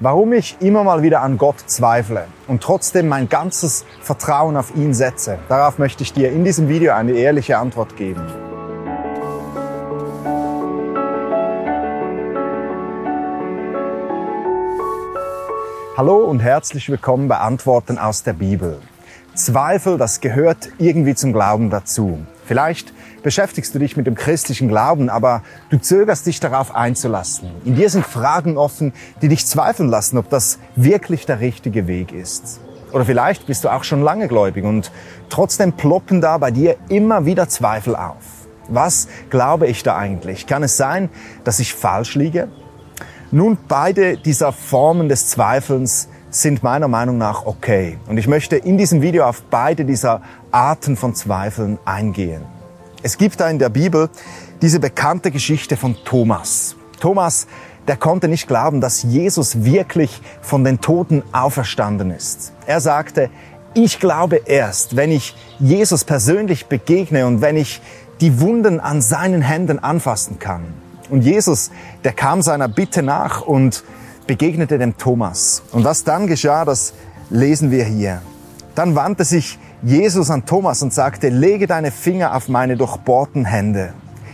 Warum ich immer mal wieder an Gott zweifle und trotzdem mein ganzes Vertrauen auf ihn setze, darauf möchte ich dir in diesem Video eine ehrliche Antwort geben. Hallo und herzlich willkommen bei Antworten aus der Bibel. Zweifel, das gehört irgendwie zum Glauben dazu. Vielleicht beschäftigst du dich mit dem christlichen Glauben, aber du zögerst dich darauf einzulassen. In dir sind Fragen offen, die dich zweifeln lassen, ob das wirklich der richtige Weg ist. Oder vielleicht bist du auch schon lange gläubig und trotzdem ploppen da bei dir immer wieder Zweifel auf. Was glaube ich da eigentlich? Kann es sein, dass ich falsch liege? Nun, beide dieser Formen des Zweifelns sind meiner Meinung nach okay. Und ich möchte in diesem Video auf beide dieser Arten von Zweifeln eingehen. Es gibt da in der Bibel diese bekannte Geschichte von Thomas. Thomas, der konnte nicht glauben, dass Jesus wirklich von den Toten auferstanden ist. Er sagte, ich glaube erst, wenn ich Jesus persönlich begegne und wenn ich die Wunden an seinen Händen anfassen kann. Und Jesus, der kam seiner Bitte nach und begegnete dem Thomas. Und was dann geschah, das lesen wir hier. Dann wandte sich Jesus an Thomas und sagte, lege deine Finger auf meine durchbohrten Hände.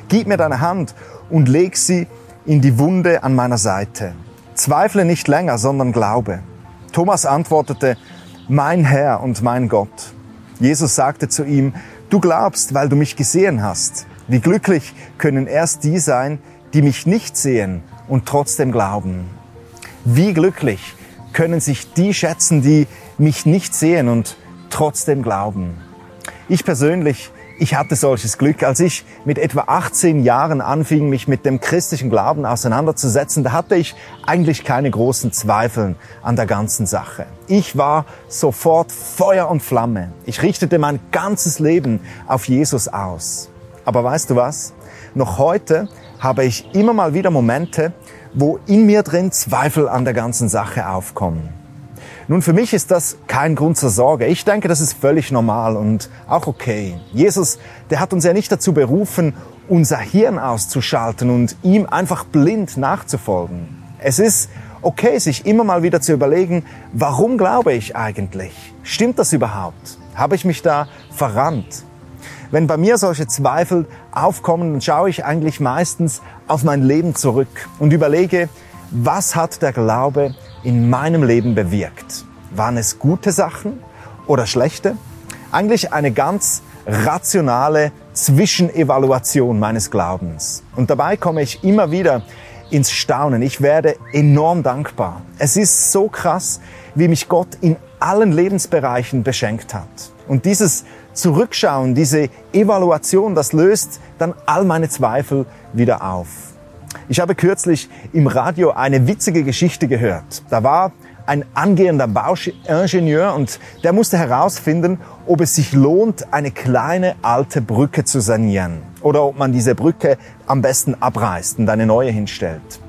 Gib mir deine Hand und leg sie in die Wunde an meiner Seite. Zweifle nicht länger, sondern glaube. Thomas antwortete, mein Herr und mein Gott. Jesus sagte zu ihm, du glaubst, weil du mich gesehen hast. Wie glücklich können erst die sein, die mich nicht sehen und trotzdem glauben. Wie glücklich können sich die schätzen, die mich nicht sehen und trotzdem glauben. Ich persönlich, ich hatte solches Glück, als ich mit etwa 18 Jahren anfing, mich mit dem christlichen Glauben auseinanderzusetzen, da hatte ich eigentlich keine großen Zweifel an der ganzen Sache. Ich war sofort Feuer und Flamme. Ich richtete mein ganzes Leben auf Jesus aus. Aber weißt du was? Noch heute habe ich immer mal wieder Momente, wo in mir drin Zweifel an der ganzen Sache aufkommen. Nun, für mich ist das kein Grund zur Sorge. Ich denke, das ist völlig normal und auch okay. Jesus, der hat uns ja nicht dazu berufen, unser Hirn auszuschalten und ihm einfach blind nachzufolgen. Es ist okay, sich immer mal wieder zu überlegen, warum glaube ich eigentlich? Stimmt das überhaupt? Habe ich mich da verrannt? Wenn bei mir solche Zweifel aufkommen, dann schaue ich eigentlich meistens auf mein Leben zurück und überlege, was hat der Glaube in meinem Leben bewirkt? Waren es gute Sachen oder schlechte? Eigentlich eine ganz rationale Zwischenevaluation meines Glaubens. Und dabei komme ich immer wieder ins Staunen. Ich werde enorm dankbar. Es ist so krass, wie mich Gott in allen Lebensbereichen beschenkt hat. Und dieses Zurückschauen, diese Evaluation, das löst dann all meine Zweifel wieder auf. Ich habe kürzlich im Radio eine witzige Geschichte gehört. Da war ein angehender Bauingenieur und der musste herausfinden, ob es sich lohnt, eine kleine alte Brücke zu sanieren oder ob man diese Brücke am besten abreißt und eine neue hinstellt.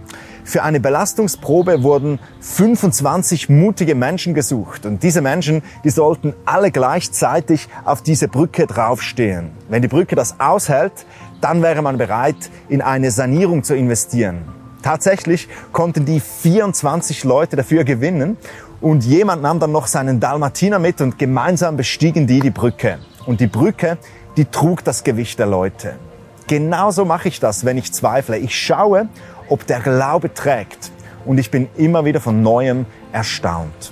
Für eine Belastungsprobe wurden 25 mutige Menschen gesucht und diese Menschen, die sollten alle gleichzeitig auf diese Brücke draufstehen. Wenn die Brücke das aushält, dann wäre man bereit, in eine Sanierung zu investieren. Tatsächlich konnten die 24 Leute dafür gewinnen und jemand nahm dann noch seinen Dalmatiner mit und gemeinsam bestiegen die die Brücke. Und die Brücke, die trug das Gewicht der Leute. Genauso mache ich das, wenn ich zweifle. Ich schaue, ob der Glaube trägt und ich bin immer wieder von neuem erstaunt.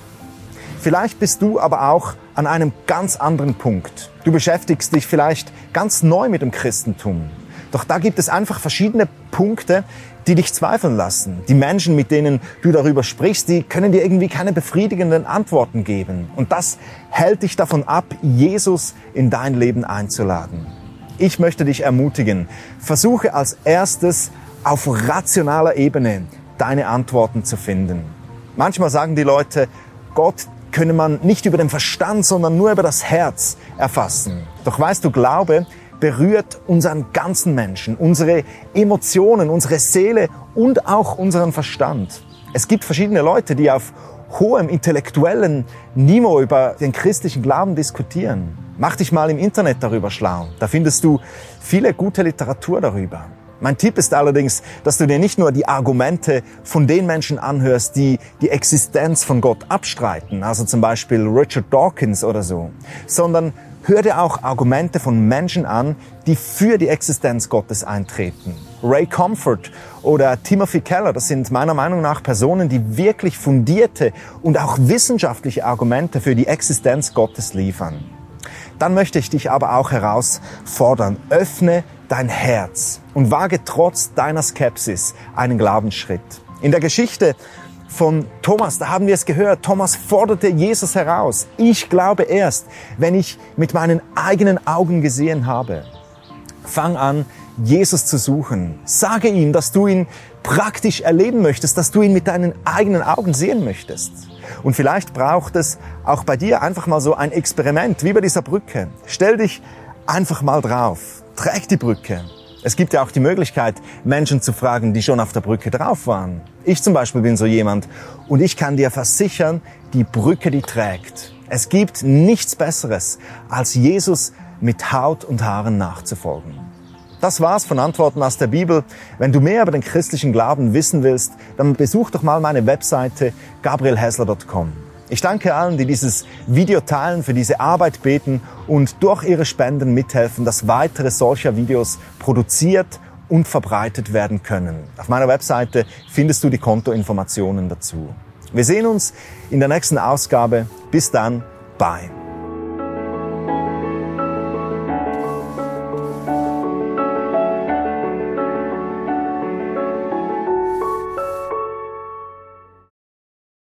Vielleicht bist du aber auch an einem ganz anderen Punkt. Du beschäftigst dich vielleicht ganz neu mit dem Christentum. Doch da gibt es einfach verschiedene Punkte, die dich zweifeln lassen. Die Menschen, mit denen du darüber sprichst, die können dir irgendwie keine befriedigenden Antworten geben. Und das hält dich davon ab, Jesus in dein Leben einzuladen. Ich möchte dich ermutigen, versuche als erstes auf rationaler Ebene deine Antworten zu finden. Manchmal sagen die Leute, Gott könne man nicht über den Verstand, sondern nur über das Herz erfassen. Doch weißt du, Glaube berührt unseren ganzen Menschen, unsere Emotionen, unsere Seele und auch unseren Verstand. Es gibt verschiedene Leute, die auf hohem intellektuellen Niveau über den christlichen Glauben diskutieren. Mach dich mal im Internet darüber schlau. Da findest du viele gute Literatur darüber. Mein Tipp ist allerdings, dass du dir nicht nur die Argumente von den Menschen anhörst, die die Existenz von Gott abstreiten, also zum Beispiel Richard Dawkins oder so, sondern hör dir auch Argumente von Menschen an, die für die Existenz Gottes eintreten. Ray Comfort oder Timothy Keller, das sind meiner Meinung nach Personen, die wirklich fundierte und auch wissenschaftliche Argumente für die Existenz Gottes liefern. Dann möchte ich dich aber auch herausfordern, öffne dein Herz und wage trotz deiner Skepsis einen Glaubensschritt. In der Geschichte von Thomas, da haben wir es gehört, Thomas forderte Jesus heraus. Ich glaube erst, wenn ich mit meinen eigenen Augen gesehen habe. Fang an, Jesus zu suchen. Sage ihm, dass du ihn praktisch erleben möchtest, dass du ihn mit deinen eigenen Augen sehen möchtest. Und vielleicht braucht es auch bei dir einfach mal so ein Experiment, wie bei dieser Brücke. Stell dich einfach mal drauf trägt die Brücke. Es gibt ja auch die Möglichkeit, Menschen zu fragen, die schon auf der Brücke drauf waren. Ich zum Beispiel bin so jemand und ich kann dir versichern, die Brücke, die trägt. Es gibt nichts Besseres, als Jesus mit Haut und Haaren nachzufolgen. Das war's von Antworten aus der Bibel. Wenn du mehr über den christlichen Glauben wissen willst, dann besuch doch mal meine Webseite gabrielhessler.com. Ich danke allen, die dieses Video teilen, für diese Arbeit beten und durch ihre Spenden mithelfen, dass weitere solcher Videos produziert und verbreitet werden können. Auf meiner Webseite findest du die Kontoinformationen dazu. Wir sehen uns in der nächsten Ausgabe. Bis dann. Bye.